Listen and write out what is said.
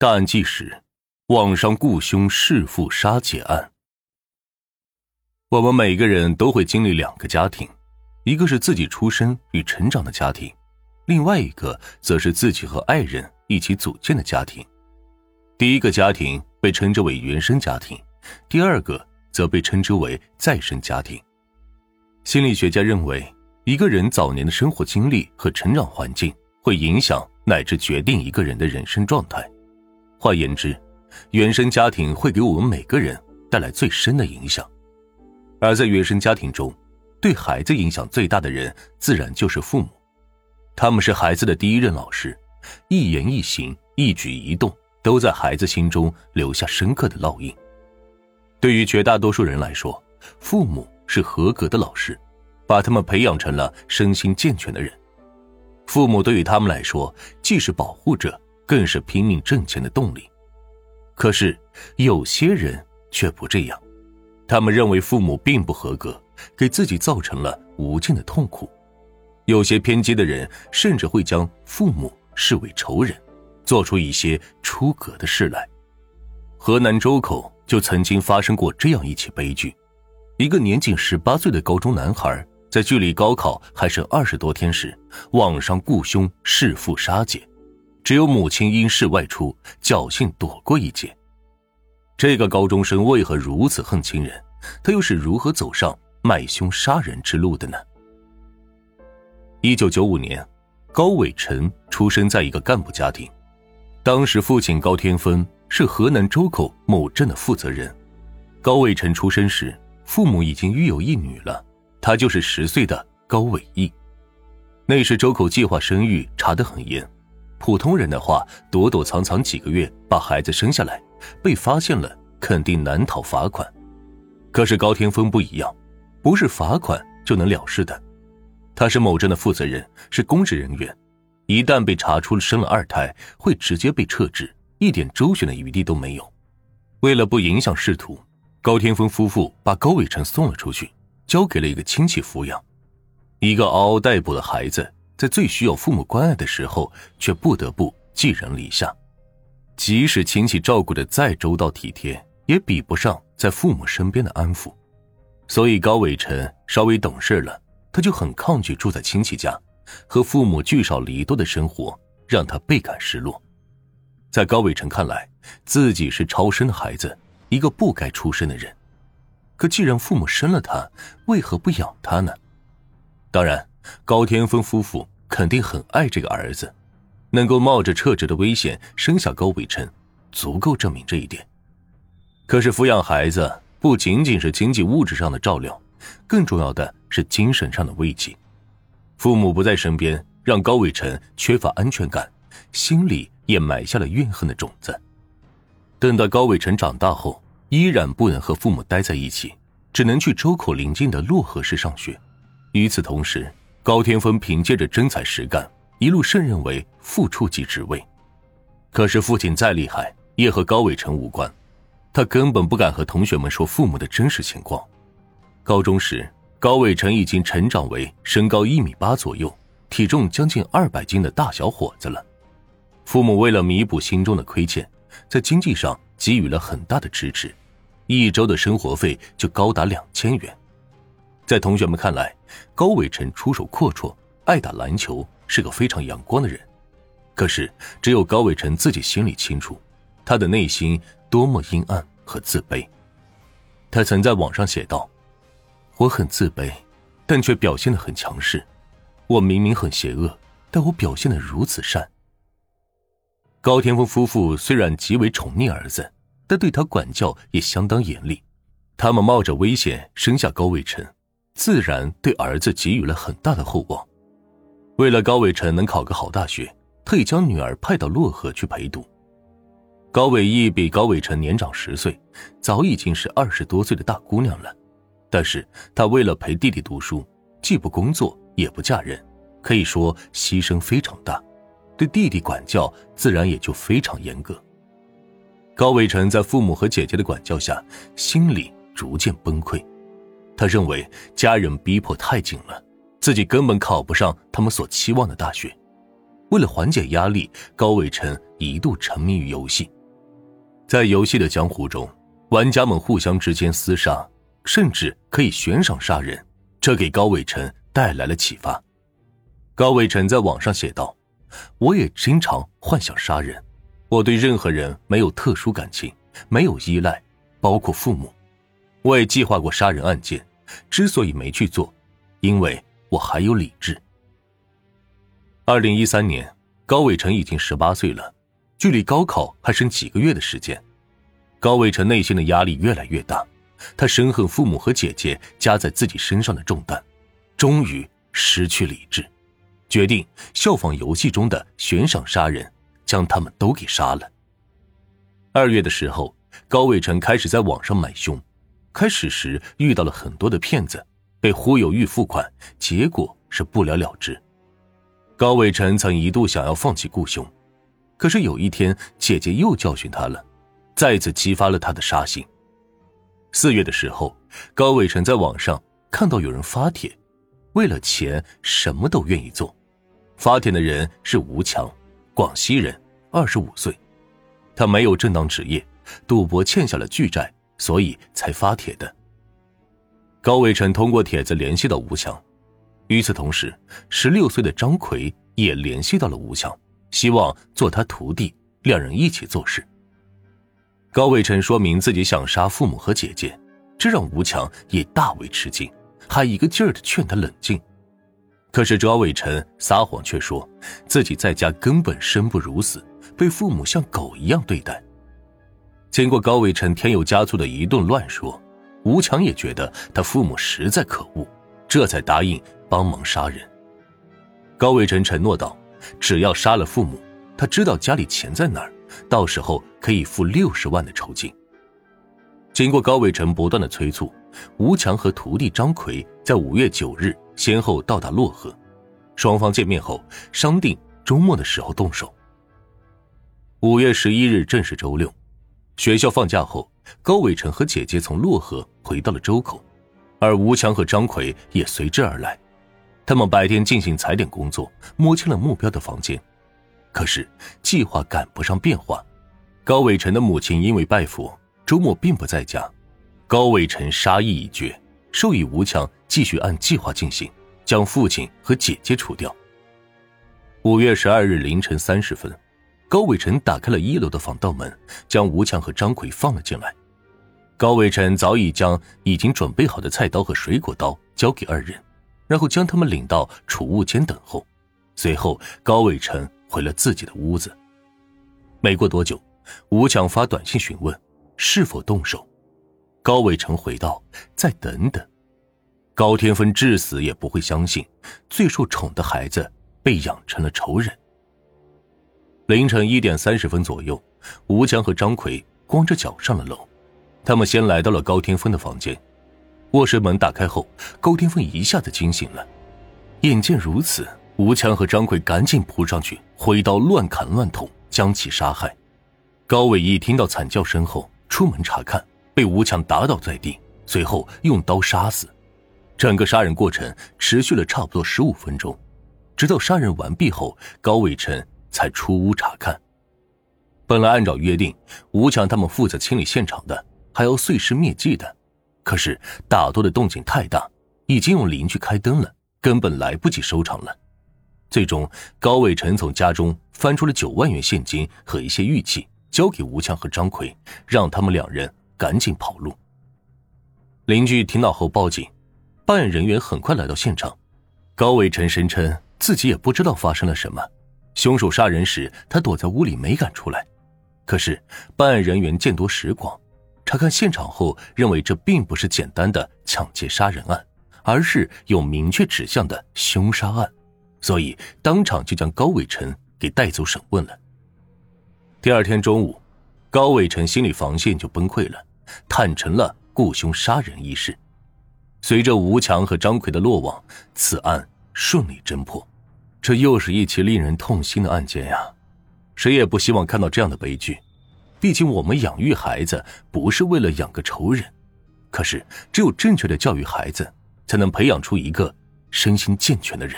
大案纪实：网上雇凶弑父杀姐案。我们每个人都会经历两个家庭，一个是自己出生与成长的家庭，另外一个则是自己和爱人一起组建的家庭。第一个家庭被称之为原生家庭，第二个则被称之为再生家庭。心理学家认为，一个人早年的生活经历和成长环境会影响乃至决定一个人的人生状态。换言之，原生家庭会给我们每个人带来最深的影响。而在原生家庭中，对孩子影响最大的人自然就是父母，他们是孩子的第一任老师，一言一行、一举一动都在孩子心中留下深刻的烙印。对于绝大多数人来说，父母。是合格的老师，把他们培养成了身心健全的人。父母对于他们来说，既是保护者，更是拼命挣钱的动力。可是有些人却不这样，他们认为父母并不合格，给自己造成了无尽的痛苦。有些偏激的人甚至会将父母视为仇人，做出一些出格的事来。河南周口就曾经发生过这样一起悲剧。一个年仅十八岁的高中男孩，在距离高考还剩二十多天时，网上雇凶弑父杀姐，只有母亲因事外出，侥幸躲过一劫。这个高中生为何如此恨亲人？他又是如何走上卖凶杀人之路的呢？一九九五年，高伟成出生在一个干部家庭，当时父亲高天峰是河南周口某镇的负责人。高伟成出生时。父母已经育有一女了，她就是十岁的高伟毅。那时周口计划生育查得很严，普通人的话躲躲藏藏几个月把孩子生下来，被发现了肯定难逃罚款。可是高天峰不一样，不是罚款就能了事的。他是某镇的负责人，是公职人员，一旦被查出生了二胎，会直接被撤职，一点周旋的余地都没有。为了不影响仕途。高天峰夫妇把高伟成送了出去，交给了一个亲戚抚养。一个嗷嗷待哺的孩子，在最需要父母关爱的时候，却不得不寄人篱下。即使亲戚照顾的再周到体贴，也比不上在父母身边的安抚。所以高伟晨稍微懂事了，他就很抗拒住在亲戚家，和父母聚少离多的生活，让他倍感失落。在高伟晨看来，自己是超生的孩子。一个不该出生的人，可既然父母生了他，为何不养他呢？当然，高天峰夫妇肯定很爱这个儿子，能够冒着撤职的危险生下高伟成，足够证明这一点。可是抚养孩子不仅仅是经济物质上的照料，更重要的是精神上的慰藉。父母不在身边，让高伟成缺乏安全感，心里也埋下了怨恨的种子。等到高伟成长大后，依然不能和父母待在一起，只能去周口邻近的漯河市上学。与此同时，高天峰凭借着真才实干，一路胜任为副处级职位。可是父亲再厉害，也和高伟成无关，他根本不敢和同学们说父母的真实情况。高中时，高伟成已经成长为身高一米八左右、体重将近二百斤的大小伙子了。父母为了弥补心中的亏欠。在经济上给予了很大的支持，一周的生活费就高达两千元。在同学们看来，高伟晨出手阔绰，爱打篮球，是个非常阳光的人。可是，只有高伟晨自己心里清楚，他的内心多么阴暗和自卑。他曾在网上写道：“我很自卑，但却表现的很强势。我明明很邪恶，但我表现的如此善。”高天峰夫妇虽然极为宠溺儿子，但对他管教也相当严厉。他们冒着危险生下高伟成，自然对儿子给予了很大的厚望。为了高伟成能考个好大学，特意将女儿派到漯河去陪读。高伟毅比高伟成年长十岁，早已经是二十多岁的大姑娘了。但是她为了陪弟弟读书，既不工作也不嫁人，可以说牺牲非常大。对弟弟管教自然也就非常严格。高伟成在父母和姐姐的管教下，心里逐渐崩溃。他认为家人逼迫太紧了，自己根本考不上他们所期望的大学。为了缓解压力，高伟成一度沉迷于游戏。在游戏的江湖中，玩家们互相之间厮杀，甚至可以悬赏杀人，这给高伟成带来了启发。高伟成在网上写道：“我也经常幻想杀人，我对任何人没有特殊感情，没有依赖，包括父母。我也计划过杀人案件，之所以没去做，因为我还有理智。”二零一三年，高伟成已经十八岁了。距离高考还剩几个月的时间，高伟成内心的压力越来越大，他深恨父母和姐姐加在自己身上的重担，终于失去理智，决定效仿游戏中的悬赏杀人，将他们都给杀了。二月的时候，高伟成开始在网上买凶，开始时遇到了很多的骗子，被忽悠预付款，结果是不了了之。高伟成曾一度想要放弃雇凶。可是有一天，姐姐又教训他了，再次激发了他的杀心。四月的时候，高伟成在网上看到有人发帖，为了钱什么都愿意做。发帖的人是吴强，广西人，二十五岁，他没有正当职业，赌博欠下了巨债，所以才发帖的。高伟成通过帖子联系到吴强，与此同时，十六岁的张奎也联系到了吴强。希望做他徒弟，两人一起做事。高伟成说明自己想杀父母和姐姐，这让吴强也大为吃惊，还一个劲儿的劝他冷静。可是高伟成撒谎，却说自己在家根本生不如死，被父母像狗一样对待。经过高伟成添油加醋的一顿乱说，吴强也觉得他父母实在可恶，这才答应帮忙杀人。高伟成承诺道。只要杀了父母，他知道家里钱在哪儿，到时候可以付六十万的酬金。经过高伟成不断的催促，吴强和徒弟张奎在五月九日先后到达漯河，双方见面后商定周末的时候动手。五月十一日正是周六，学校放假后，高伟成和姐姐从漯河回到了周口，而吴强和张奎也随之而来。他们白天进行踩点工作，摸清了目标的房间，可是计划赶不上变化。高伟成的母亲因为拜佛，周末并不在家。高伟成杀意已决，授意吴强继续按计划进行，将父亲和姐姐除掉。五月十二日凌晨三十分，高伟成打开了一楼的防盗门，将吴强和张奎放了进来。高伟成早已将已经准备好的菜刀和水果刀交给二人。然后将他们领到储物间等候，随后高伟成回了自己的屋子。没过多久，吴强发短信询问是否动手，高伟成回道：“再等等。”高天芬至死也不会相信最受宠的孩子被养成了仇人。凌晨一点三十分左右，吴强和张奎光着脚上了楼，他们先来到了高天峰的房间。卧室门打开后，高天峰一下子惊醒了。眼见如此，吴强和张奎赶紧扑上去，挥刀乱砍乱捅，将其杀害。高伟一听到惨叫声后，出门查看，被吴强打倒在地，随后用刀杀死。整个杀人过程持续了差不多十五分钟，直到杀人完毕后，高伟成才出屋查看。本来按照约定，吴强他们负责清理现场的，还要碎尸灭迹的。可是打斗的动静太大，已经用邻居开灯了，根本来不及收场了。最终，高伟成从家中翻出了九万元现金和一些玉器，交给吴强和张奎，让他们两人赶紧跑路。邻居听到后报警，办案人员很快来到现场。高伟成声称自己也不知道发生了什么，凶手杀人时他躲在屋里没敢出来。可是办案人员见多识广。查看现场后，认为这并不是简单的抢劫杀人案，而是有明确指向的凶杀案，所以当场就将高伟晨给带走审问了。第二天中午，高伟晨心理防线就崩溃了，坦诚了雇凶杀人一事。随着吴强和张奎的落网，此案顺利侦破。这又是一起令人痛心的案件呀！谁也不希望看到这样的悲剧。毕竟，我们养育孩子不是为了养个仇人，可是只有正确的教育孩子，才能培养出一个身心健全的人。